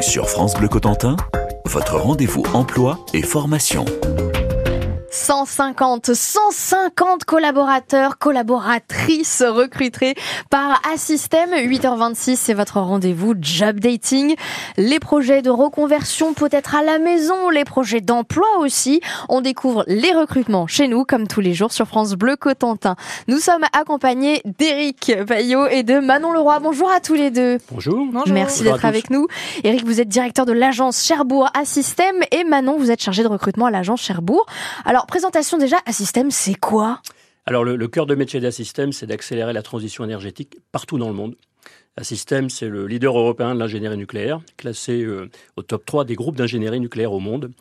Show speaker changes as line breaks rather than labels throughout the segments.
Sur France Bleu Cotentin, votre rendez-vous emploi et formation.
150, 150 collaborateurs, collaboratrices recrutés par Assystem. 8h26, c'est votre rendez-vous job dating. Les projets de reconversion peut-être à la maison, les projets d'emploi aussi. On découvre les recrutements chez nous, comme tous les jours sur France Bleu Cotentin. Nous sommes accompagnés d'Éric Payot et de Manon Leroy. Bonjour à tous les deux.
Bonjour.
Merci d'être avec nous. Éric, vous êtes directeur de l'agence Cherbourg Assystem et Manon, vous êtes chargé de recrutement à l'agence Cherbourg. Alors, présentation déjà, Assystem, c'est quoi?
Alors, le, cœur de métier d'Assystem, c'est d'accélérer la transition énergétique partout dans le monde. Assystem, c'est le leader européen de l'ingénierie nucléaire, classé euh, au top 3 des groupes d'ingénierie nucléaire au monde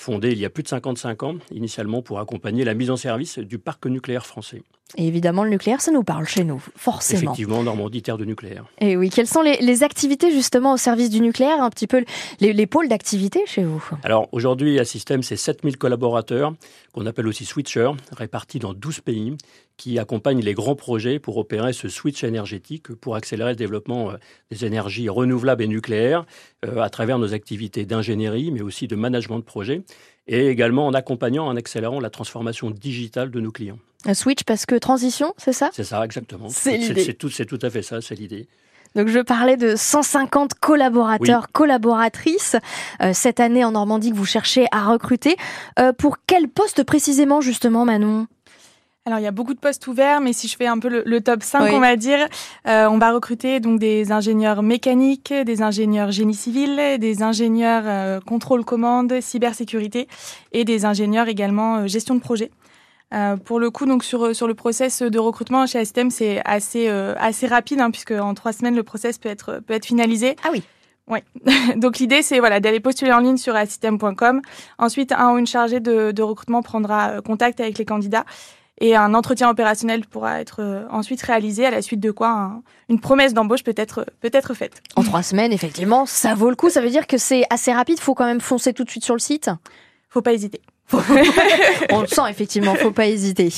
fondé il y a plus de 55 ans, initialement pour accompagner la mise en service du parc nucléaire français.
Et évidemment, le nucléaire, ça nous parle chez nous, forcément.
Effectivement, Normandie, terre de nucléaire.
Et oui, quelles sont les, activités justement au service du nucléaire, un petit peu les, pôles d'activité chez vous?
Alors aujourd'hui, à Système, c'est 7000 collaborateurs, qu'on appelle aussi switchers, répartis dans 12 pays, qui accompagnent les grands projets pour opérer ce switch énergétique, pour accélérer le développement euh, des énergies renouvelables et nucléaires euh, à travers nos activités d'ingénierie, mais aussi de management de projet, et également en accompagnant, en accélérant la transformation digitale de nos clients.
Un switch parce que transition, c'est ça?
C'est ça, exactement.
C'est
tout, tout à fait ça, c'est l'idée.
Donc je parlais de 150 collaborateurs, collaboratrices euh, cette année en Normandie que vous cherchez à recruter. Euh, pour quel poste précisément justement Manon?
Alors il y a beaucoup de postes ouverts, mais si je fais un peu le, top 5, on va dire, euh, on va recruter donc des ingénieurs mécaniques, des ingénieurs génie civil, des ingénieurs contrôle commande, cybersécurité et des ingénieurs également gestion de projet. Euh, pour le coup, donc sur, sur le process de recrutement chez ASTEM, c'est assez, euh, assez rapide, hein, puisque en trois semaines, le process peut être, peut être finalisé.
Ah oui.
Ouais. donc l'idée, c'est voilà, d'aller postuler en ligne sur assystem.com. Ensuite, un ou une chargée de, de, recrutement prendra euh, contact avec les candidats et un entretien opérationnel pourra être euh, ensuite réalisé, à la suite de quoi une promesse d'embauche peut être, peut être faite.
En trois semaines, effectivement, ça vaut le coup. Ça veut dire que c'est assez rapide. Il faut quand même foncer tout de suite sur le site.
Faut pas hésiter.
on le sent effectivement, faut pas hésiter.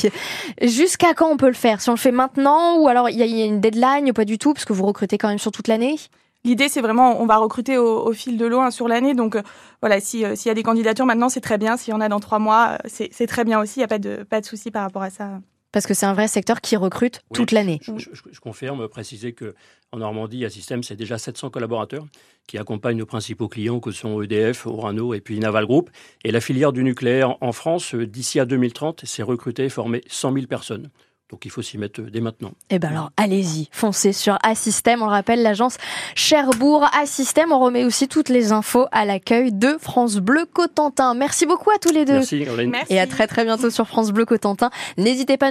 Jusqu'à quand on peut le faire? Si on le fait maintenant ou alors il y, a une deadline ou pas du tout parce que vous recrutez quand même sur toute l'année?
L'idée, c'est vraiment, on va recruter au, fil de l'eau hein, sur l'année. Donc, euh, voilà, euh, s'il y a des candidatures maintenant, c'est très bien. S'il y en a dans trois mois, euh, c'est très bien aussi. Il n'y a pas de, pas de souci par rapport à ça.
Parce que c'est un vrai secteur qui recrute toute l'année.
Je, confirme, préciser que en Normandie, à Système, c'est déjà 700 collaborateurs qui accompagnent nos principaux clients, que sont EDF, Orano et puis Naval Group. Et la filière du nucléaire en France, d'ici à 2030, c'est recruter et former 100 000 personnes. Donc il faut s'y mettre dès maintenant.
Eh bien alors, allez-y, foncez sur Assystem. On le rappelle, l'agence Cherbourg Assystem. On remet aussi toutes les infos à l'accueil de France Bleu Cotentin. Merci beaucoup à tous les deux.
Merci,
Et à très très bientôt sur France Bleu Cotentin. N'hésitez pas à nous